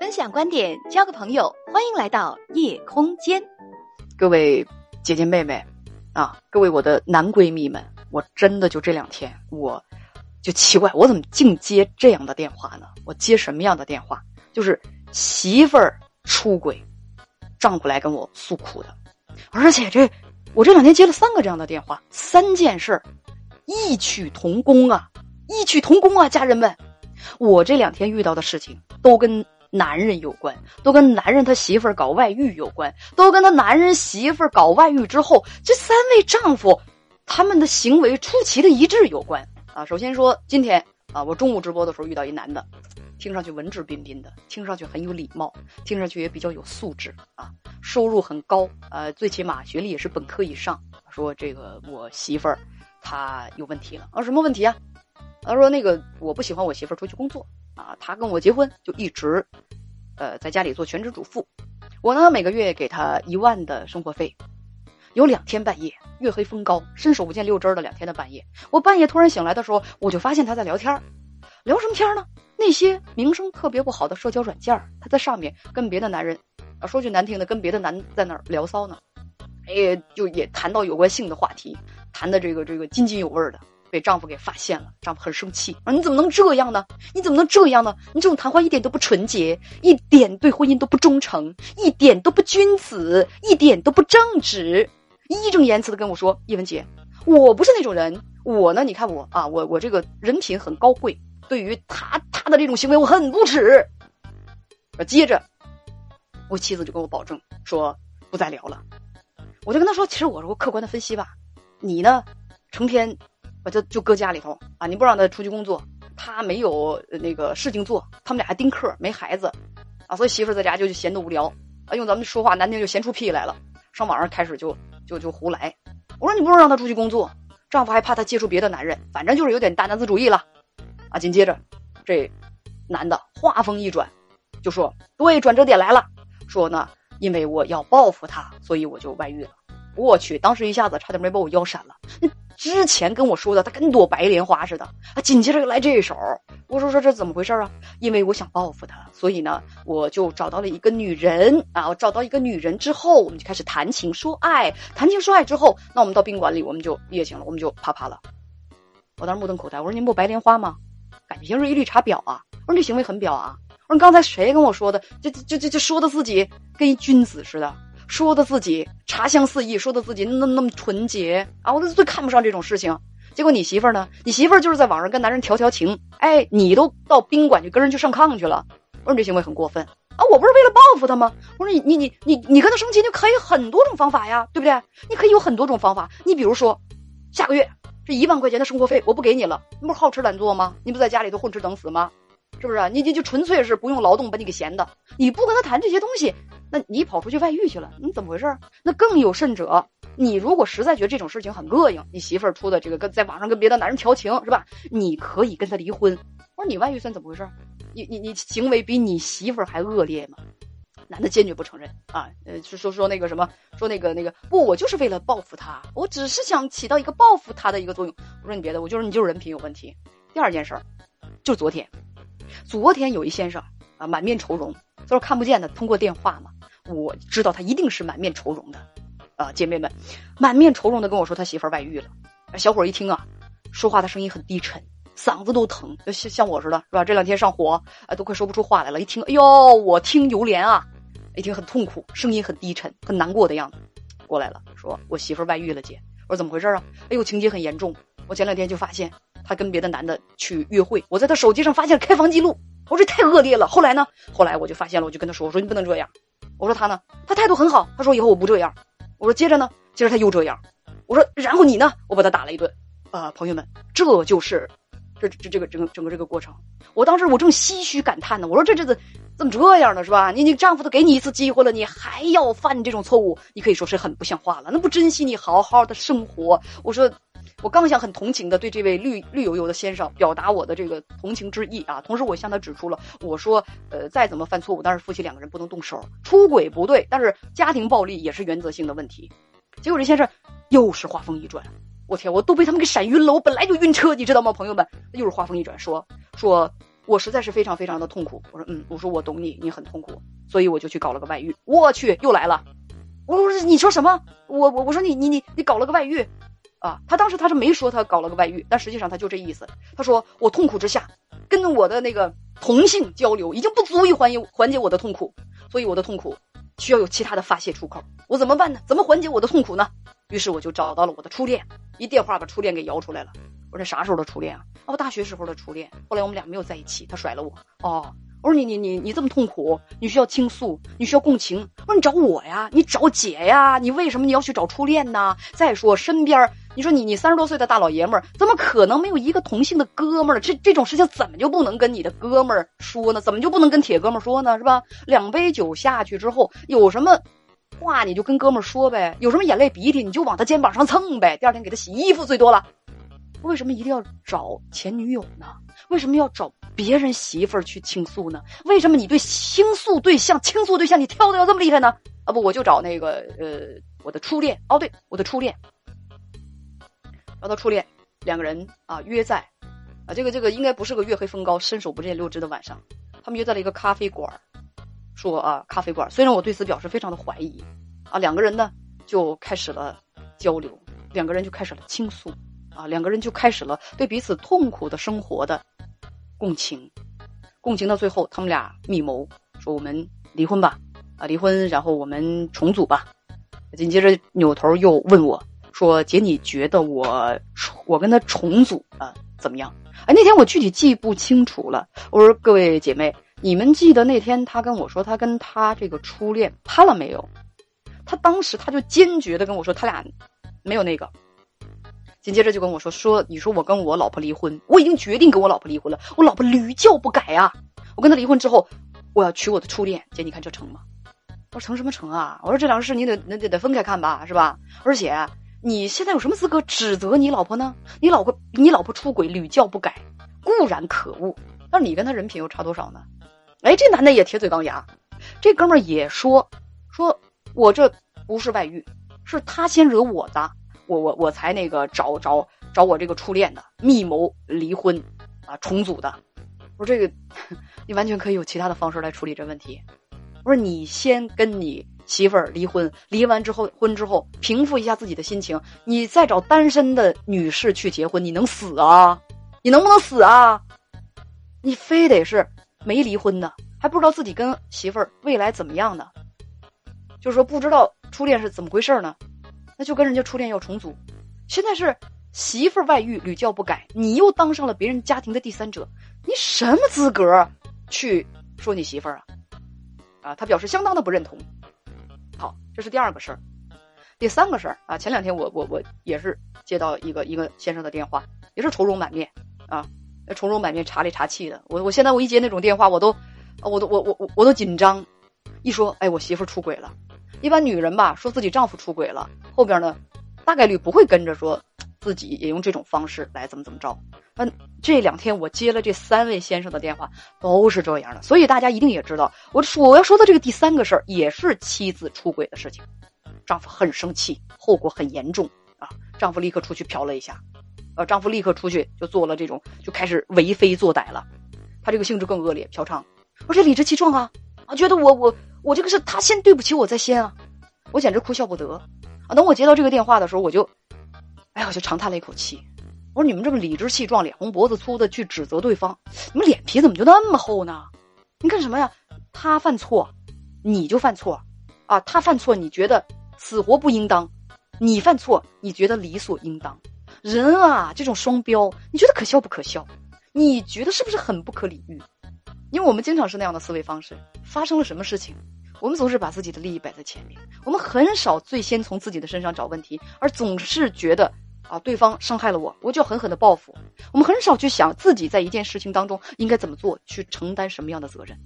分享观点，交个朋友，欢迎来到夜空间。各位姐姐妹妹啊，各位我的男闺蜜们，我真的就这两天，我就奇怪，我怎么净接这样的电话呢？我接什么样的电话？就是媳妇儿出轨，丈夫来跟我诉苦的，而且这我这两天接了三个这样的电话，三件事儿异曲同工啊，异曲同工啊，家人们，我这两天遇到的事情都跟男人有关，都跟男人他媳妇儿搞外遇有关，都跟他男人媳妇儿搞外遇之后，这三位丈夫他们的行为出奇的一致有关啊。首先说今天啊，我中午直播的时候遇到一男的。听上去文质彬彬的，听上去很有礼貌，听上去也比较有素质啊，收入很高，呃，最起码学历也是本科以上。说这个我媳妇儿她有问题了啊，什么问题啊？他说那个我不喜欢我媳妇儿出去工作啊，他跟我结婚就一直呃在家里做全职主妇，我呢每个月给他一万的生活费。有两天半夜月黑风高，伸手不见六指的两天的半夜，我半夜突然醒来的时候，我就发现他在聊天聊什么天呢？那些名声特别不好的社交软件他在上面跟别的男人，啊，说句难听的，跟别的男在那儿聊骚呢，哎，就也谈到有关性的话题，谈的这个这个津津有味的，被丈夫给发现了，丈夫很生气啊，你怎么能这样呢？你怎么能这样呢？你这种谈话一点都不纯洁，一点对婚姻都不忠诚，一点都不君子，一点都不正直，义正言辞的跟我说，叶文洁，我不是那种人，我呢，你看我啊，我我这个人品很高贵。对于他他的这种行为，我很不耻。接着，我妻子就跟我保证说不再聊了。我就跟他说，其实我说客观的分析吧，你呢，成天把他就搁家里头啊，你不让他出去工作，他没有那个事情做，他们俩还丁克，没孩子啊，所以媳妇在家就闲得无聊啊，用咱们说话难听就闲出屁来了，上网上开始就就就胡来。我说你不能让他出去工作，丈夫还怕他接触别的男人，反正就是有点大男子主义了。啊！紧接着，这男的话锋一转，就说：“对，转折点来了，说呢，因为我要报复他，所以我就外遇了。”我去，当时一下子差点没把我腰闪了。那之前跟我说的，他跟朵白莲花似的啊！紧接着来这一手，我说说这怎么回事啊？因为我想报复他，所以呢，我就找到了一个女人啊！我找到一个女人之后，我们就开始谈情说爱，谈情说爱之后，那我们到宾馆里，我们就夜情了，我们就啪啪了。我当时目瞪口呆，我说：“您不白莲花吗？”感情是一绿茶婊啊！我说这行为很表啊！我说刚才谁跟我说的？这这这这说的自己跟一君子似的，说的自己茶香四溢，说的自己那那么纯洁啊！我最看不上这种事情。结果你媳妇儿呢？你媳妇儿就是在网上跟男人调调情，哎，你都到宾馆去跟人去上炕去了。我说你这行为很过分啊！我不是为了报复他吗？我说你你你你你跟他生气，你可以很多种方法呀，对不对？你可以有很多种方法。你比如说，下个月。这一万块钱的生活费我不给你了，你不是好吃懒做吗？你不在家里头混吃等死吗？是不是？你你就纯粹是不用劳动把你给闲的。你不跟他谈这些东西，那你跑出去外遇去了，你怎么回事？那更有甚者，你如果实在觉得这种事情很膈应，你媳妇儿出的这个跟在网上跟别的男人调情是吧？你可以跟他离婚。我说你外遇算怎么回事？你你你行为比你媳妇儿还恶劣吗？男的坚决不承认啊，呃，说说说那个什么，说那个那个不，我就是为了报复他，我只是想起到一个报复他的一个作用。我说你别的，我就是你就是人品有问题。第二件事儿，就昨天，昨天有一先生啊，满面愁容，都是看不见的，通过电话嘛，我知道他一定是满面愁容的，啊，姐妹们，满面愁容的跟我说他媳妇儿外遇了。小伙一听啊，说话的声音很低沉，嗓子都疼，像像我似的，是吧？这两天上火，啊，都快说不出话来了。一听，哎呦，我听犹怜啊。一听很痛苦，声音很低沉，很难过的样子，过来了，说我媳妇儿外遇了，姐。我说怎么回事啊？哎呦，情节很严重。我前两天就发现她跟别的男的去约会，我在她手机上发现了开房记录。我说这太恶劣了。后来呢？后来我就发现了，我就跟她说，我说你不能这样。我说他呢？他态度很好，他说以后我不这样。我说接着呢？接着他又这样。我说然后你呢？我把他打了一顿。啊，朋友们，这就是。这这这个整个整个这个过程，我当时我正唏嘘感叹呢。我说这这这怎么这样呢？是吧？你你丈夫都给你一次机会了，你还要犯这种错误，你可以说是很不像话了。那不珍惜你好好的生活？我说，我刚想很同情的对这位绿绿油油的先生表达我的这个同情之意啊。同时，我向他指出了，我说，呃，再怎么犯错误，但是夫妻两个人不能动手，出轨不对，但是家庭暴力也是原则性的问题。结果这先生又是话锋一转。我天，我都被他们给闪晕了。我本来就晕车，你知道吗，朋友们？又是话锋一转，说说我实在是非常非常的痛苦。我说嗯，我说我懂你，你很痛苦，所以我就去搞了个外遇。我去，又来了。我说你说什么？我我我说你你你你搞了个外遇，啊，他当时他是没说他搞了个外遇，但实际上他就这意思。他说我痛苦之下，跟我的那个同性交流已经不足以缓解缓解我的痛苦，所以我的痛苦需要有其他的发泄出口。我怎么办呢？怎么缓解我的痛苦呢？于是我就找到了我的初恋，一电话把初恋给摇出来了。我说这啥时候的初恋啊？啊，我大学时候的初恋。后来我们俩没有在一起，他甩了我。哦，我说你你你你这么痛苦，你需要倾诉，你需要共情。我说你找我呀，你找姐呀，你为什么你要去找初恋呢？再说身边，你说你你三十多岁的大老爷们儿，怎么可能没有一个同性的哥们儿？这这种事情怎么就不能跟你的哥们儿说呢？怎么就不能跟铁哥们儿说呢？是吧？两杯酒下去之后，有什么话你就跟哥们儿说呗，有什么眼泪鼻涕你就往他肩膀上蹭呗，第二天给他洗衣服最多了。为什么一定要找前女友呢？为什么要找别人媳妇儿去倾诉呢？为什么你对倾诉对象、倾诉对象你挑的要这么厉害呢？啊不，我就找那个呃我的初恋哦，对，我的初恋，找到初恋，两个人啊约在啊这个这个应该不是个月黑风高、伸手不见六指的晚上，他们约在了一个咖啡馆说啊咖啡馆，虽然我对此表示非常的怀疑啊，两个人呢就开始了交流，两个人就开始了倾诉。啊，两个人就开始了对彼此痛苦的生活的共情，共情到最后，他们俩密谋说：“我们离婚吧，啊，离婚，然后我们重组吧。”紧接着扭头又问我说：“姐，你觉得我我跟他重组啊怎么样？”哎，那天我具体记不清楚了。我说：“各位姐妹，你们记得那天他跟我说他跟他这个初恋判了没有？他当时他就坚决的跟我说他俩没有那个。”紧接着就跟我说说，你说我跟我老婆离婚，我已经决定跟我老婆离婚了。我老婆屡教不改啊！我跟他离婚之后，我要娶我的初恋。姐，你看这成吗？我说成什么成啊？我说这两个事你得那得得分开看吧，是吧？而且你现在有什么资格指责你老婆呢？你老婆你老婆出轨屡教不改，固然可恶，但是你跟他人品又差多少呢？哎，这男的也铁嘴钢牙，这哥们儿也说说我这不是外遇，是他先惹我的。我我我才那个找找找我这个初恋的密谋离婚，啊重组的。我说这个，你完全可以有其他的方式来处理这问题。我说你先跟你媳妇儿离婚，离完之后婚之后平复一下自己的心情，你再找单身的女士去结婚，你能死啊？你能不能死啊？你非得是没离婚的，还不知道自己跟媳妇儿未来怎么样呢？就是说不知道初恋是怎么回事呢？那就跟人家初恋要重组，现在是媳妇儿外遇屡教不改，你又当上了别人家庭的第三者，你什么资格去说你媳妇儿啊？啊，他表示相当的不认同。好，这是第二个事儿，第三个事儿啊，前两天我我我也是接到一个一个先生的电话，也是愁容满面啊，愁容满面茶里茶气的。我我现在我一接那种电话，我都我都我我我我都紧张，一说哎我媳妇出轨了。一般女人吧，说自己丈夫出轨了，后边呢，大概率不会跟着说，自己也用这种方式来怎么怎么着。嗯，这两天我接了这三位先生的电话，都是这样的，所以大家一定也知道，我说我要说的这个第三个事儿，也是妻子出轨的事情，丈夫很生气，后果很严重啊！丈夫立刻出去嫖了一下，呃，丈夫立刻出去就做了这种，就开始为非作歹了。他这个性质更恶劣，嫖娼，而且理直气壮啊，啊，觉得我我。我这个是他先对不起我再先啊，我简直哭笑不得啊！等我接到这个电话的时候，我就，哎，我就长叹了一口气。我说你们这么理直气壮、脸红脖子粗的去指责对方，你们脸皮怎么就那么厚呢？你干什么呀？他犯错，你就犯错，啊，他犯错你觉得死活不应当，你犯错你觉得理所应当。人啊，这种双标，你觉得可笑不可笑？你觉得是不是很不可理喻？因为我们经常是那样的思维方式，发生了什么事情，我们总是把自己的利益摆在前面，我们很少最先从自己的身上找问题，而总是觉得啊，对方伤害了我，我就要狠狠的报复。我们很少去想自己在一件事情当中应该怎么做，去承担什么样的责任。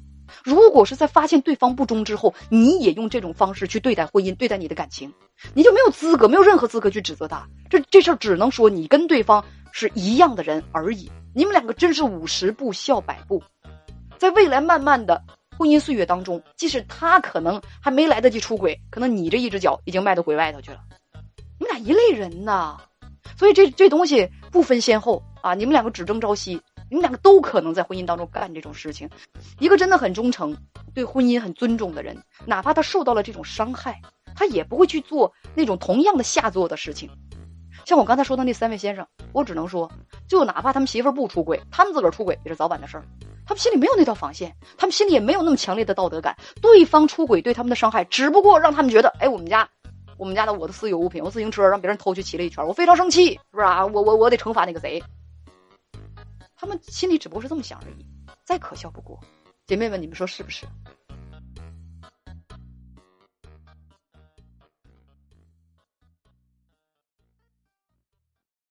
如果是在发现对方不忠之后，你也用这种方式去对待婚姻，对待你的感情，你就没有资格，没有任何资格去指责他。这这事儿只能说你跟对方是一样的人而已，你们两个真是五十步笑百步。在未来慢慢的婚姻岁月当中，即使他可能还没来得及出轨，可能你这一只脚已经迈到鬼外头去了。你们俩一类人呐，所以这这东西不分先后啊！你们两个只争朝夕，你们两个都可能在婚姻当中干这种事情。一个真的很忠诚、对婚姻很尊重的人，哪怕他受到了这种伤害，他也不会去做那种同样的下作的事情。像我刚才说的那三位先生，我只能说，就哪怕他们媳妇儿不出轨，他们自个儿出轨也是早晚的事儿。他们心里没有那道防线，他们心里也没有那么强烈的道德感。对方出轨对他们的伤害，只不过让他们觉得，哎，我们家，我们家的我的私有物品，我自行车让别人偷去骑了一圈，我非常生气，是不是啊？我我我得惩罚那个贼。他们心里只不过是这么想而已，再可笑不过。姐妹们，你们说是不是？